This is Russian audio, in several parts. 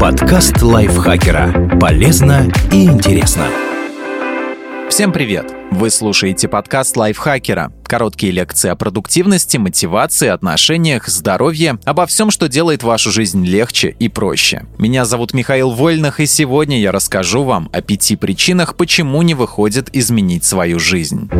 Подкаст лайфхакера. Полезно и интересно. Всем привет! Вы слушаете подкаст лайфхакера. Короткие лекции о продуктивности, мотивации, отношениях, здоровье, обо всем, что делает вашу жизнь легче и проще. Меня зовут Михаил Вольных, и сегодня я расскажу вам о пяти причинах, почему не выходит изменить свою жизнь.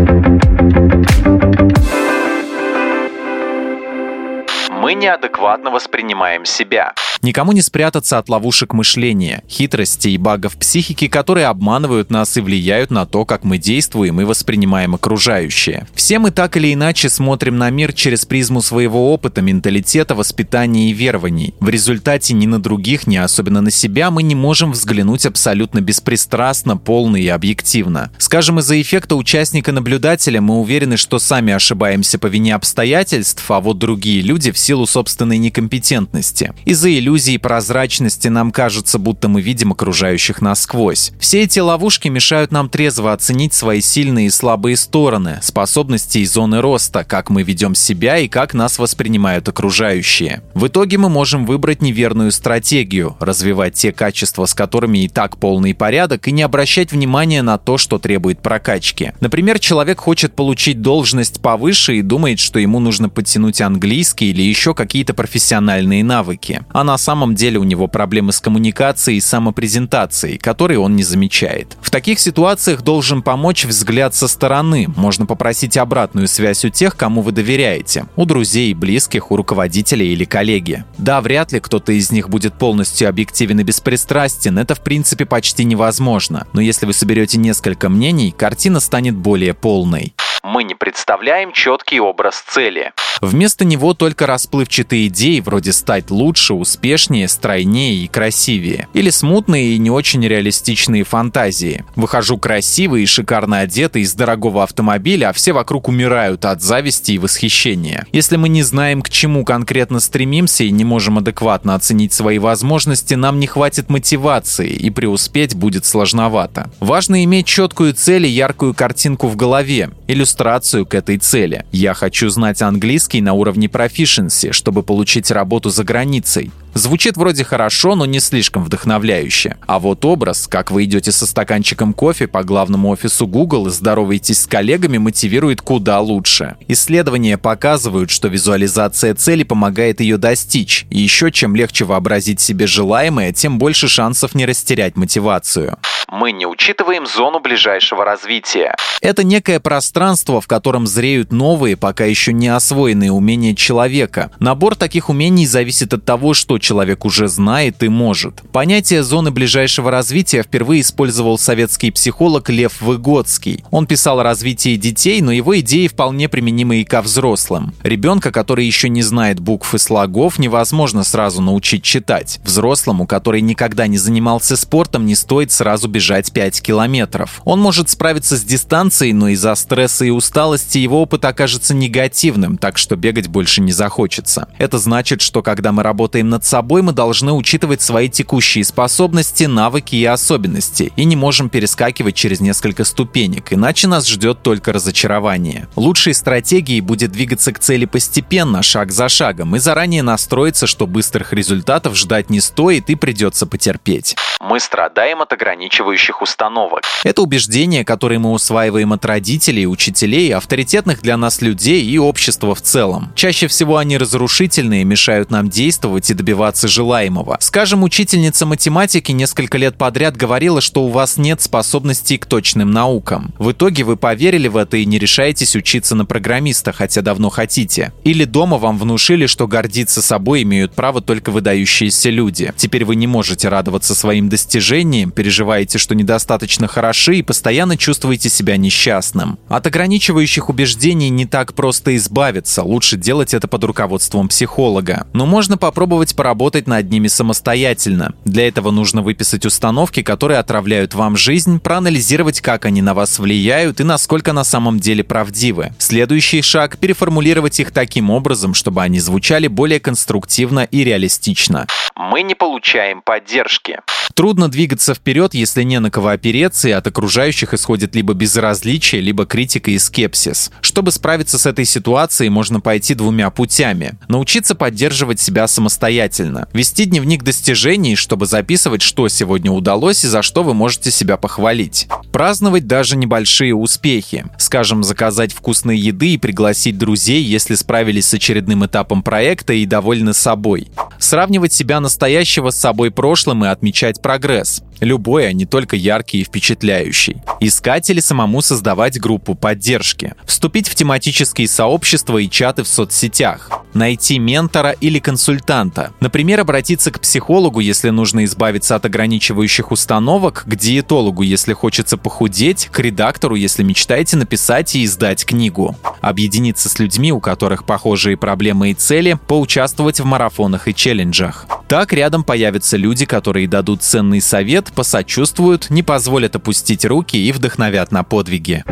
Неадекватно воспринимаем себя. Никому не спрятаться от ловушек мышления, хитростей и багов психики, которые обманывают нас и влияют на то, как мы действуем и воспринимаем окружающее. Все мы так или иначе смотрим на мир через призму своего опыта, менталитета, воспитания и верований. В результате ни на других, ни особенно на себя мы не можем взглянуть абсолютно беспристрастно, полно и объективно. Скажем, из-за эффекта участника-наблюдателя мы уверены, что сами ошибаемся по вине обстоятельств, а вот другие люди в силу собственной некомпетентности. Из-за иллюзии прозрачности нам кажется, будто мы видим окружающих насквозь. Все эти ловушки мешают нам трезво оценить свои сильные и слабые стороны, способности и зоны роста, как мы ведем себя и как нас воспринимают окружающие. В итоге мы можем выбрать неверную стратегию, развивать те качества, с которыми и так полный порядок, и не обращать внимания на то, что требует прокачки. Например, человек хочет получить должность повыше и думает, что ему нужно подтянуть английский или еще какие-то профессиональные навыки. А на самом деле у него проблемы с коммуникацией и самопрезентацией, которые он не замечает. В таких ситуациях должен помочь взгляд со стороны. Можно попросить обратную связь у тех, кому вы доверяете. У друзей, близких, у руководителей или коллеги. Да, вряд ли кто-то из них будет полностью объективен и беспристрастен. Это в принципе почти невозможно. Но если вы соберете несколько мнений, картина станет более полной мы не представляем четкий образ цели. Вместо него только расплывчатые идеи вроде стать лучше, успешнее, стройнее и красивее. Или смутные и не очень реалистичные фантазии. Выхожу красивый и шикарно одетый из дорогого автомобиля, а все вокруг умирают от зависти и восхищения. Если мы не знаем, к чему конкретно стремимся и не можем адекватно оценить свои возможности, нам не хватит мотивации и преуспеть будет сложновато. Важно иметь четкую цель и яркую картинку в голове, иллюстрацию к этой цели. Я хочу знать английский на уровне proficiency, чтобы получить работу за границей. Звучит вроде хорошо, но не слишком вдохновляюще. А вот образ, как вы идете со стаканчиком кофе по главному офису Google и здороваетесь с коллегами, мотивирует куда лучше. Исследования показывают, что визуализация цели помогает ее достичь. И еще чем легче вообразить себе желаемое, тем больше шансов не растерять мотивацию мы не учитываем зону ближайшего развития. Это некое пространство, в котором зреют новые, пока еще не освоенные умения человека. Набор таких умений зависит от того, что человек уже знает и может. Понятие зоны ближайшего развития впервые использовал советский психолог Лев Выгодский. Он писал о развитии детей, но его идеи вполне применимы и ко взрослым. Ребенка, который еще не знает букв и слогов, невозможно сразу научить читать. Взрослому, который никогда не занимался спортом, не стоит сразу бежать бежать 5 километров. Он может справиться с дистанцией, но из-за стресса и усталости его опыт окажется негативным, так что бегать больше не захочется. Это значит, что когда мы работаем над собой, мы должны учитывать свои текущие способности, навыки и особенности, и не можем перескакивать через несколько ступенек, иначе нас ждет только разочарование. Лучшей стратегией будет двигаться к цели постепенно, шаг за шагом, и заранее настроиться, что быстрых результатов ждать не стоит и придется потерпеть. Мы страдаем от ограничивающих установок. Это убеждения, которые мы усваиваем от родителей, учителей, авторитетных для нас людей и общества в целом. Чаще всего они разрушительные, мешают нам действовать и добиваться желаемого. Скажем, учительница математики несколько лет подряд говорила, что у вас нет способностей к точным наукам. В итоге вы поверили в это и не решаетесь учиться на программиста, хотя давно хотите. Или дома вам внушили, что гордиться собой имеют право только выдающиеся люди. Теперь вы не можете радоваться своим достижениям, переживаете, что недостаточно хороши и постоянно чувствуете себя несчастным. От ограничивающих убеждений не так просто избавиться, лучше делать это под руководством психолога. Но можно попробовать поработать над ними самостоятельно. Для этого нужно выписать установки, которые отравляют вам жизнь, проанализировать, как они на вас влияют и насколько на самом деле правдивы. Следующий шаг – переформулировать их таким образом, чтобы они звучали более конструктивно и реалистично. Мы не получаем поддержки. Трудно двигаться вперед, если не на кого опереться, и от окружающих исходит либо безразличие, либо критика и скепсис. Чтобы справиться с этой ситуацией, можно пойти двумя путями. Научиться поддерживать себя самостоятельно. Вести дневник достижений, чтобы записывать, что сегодня удалось и за что вы можете себя похвалить. Праздновать даже небольшие успехи. Скажем, заказать вкусные еды и пригласить друзей, если справились с очередным этапом проекта и довольны собой. Сравнивать себя настоящего с собой прошлым и отмечать прогресс. Любой, а не только яркий и впечатляющий. Искать или самому создавать группу поддержки. Вступить в тематические сообщества и чаты в соцсетях. Найти ментора или консультанта. Например, обратиться к психологу, если нужно избавиться от ограничивающих установок, к диетологу, если хочется похудеть, к редактору, если мечтаете написать и издать книгу. Объединиться с людьми, у которых похожие проблемы и цели, поучаствовать в марафонах и челленджах. Так рядом появятся люди, которые дадут ценный совет, посочувствуют, не позволят опустить руки и вдохновят на подвиги.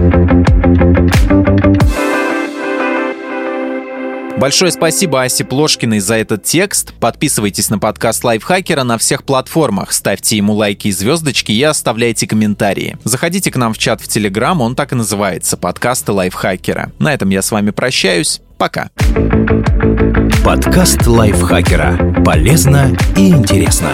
Большое спасибо Асе Плошкиной за этот текст. Подписывайтесь на подкаст Лайфхакера на всех платформах, ставьте ему лайки и звездочки и оставляйте комментарии. Заходите к нам в чат в Телеграм, он так и называется – подкасты Лайфхакера. На этом я с вами прощаюсь. Пока. Подкаст Лайфхакера. Полезно и интересно.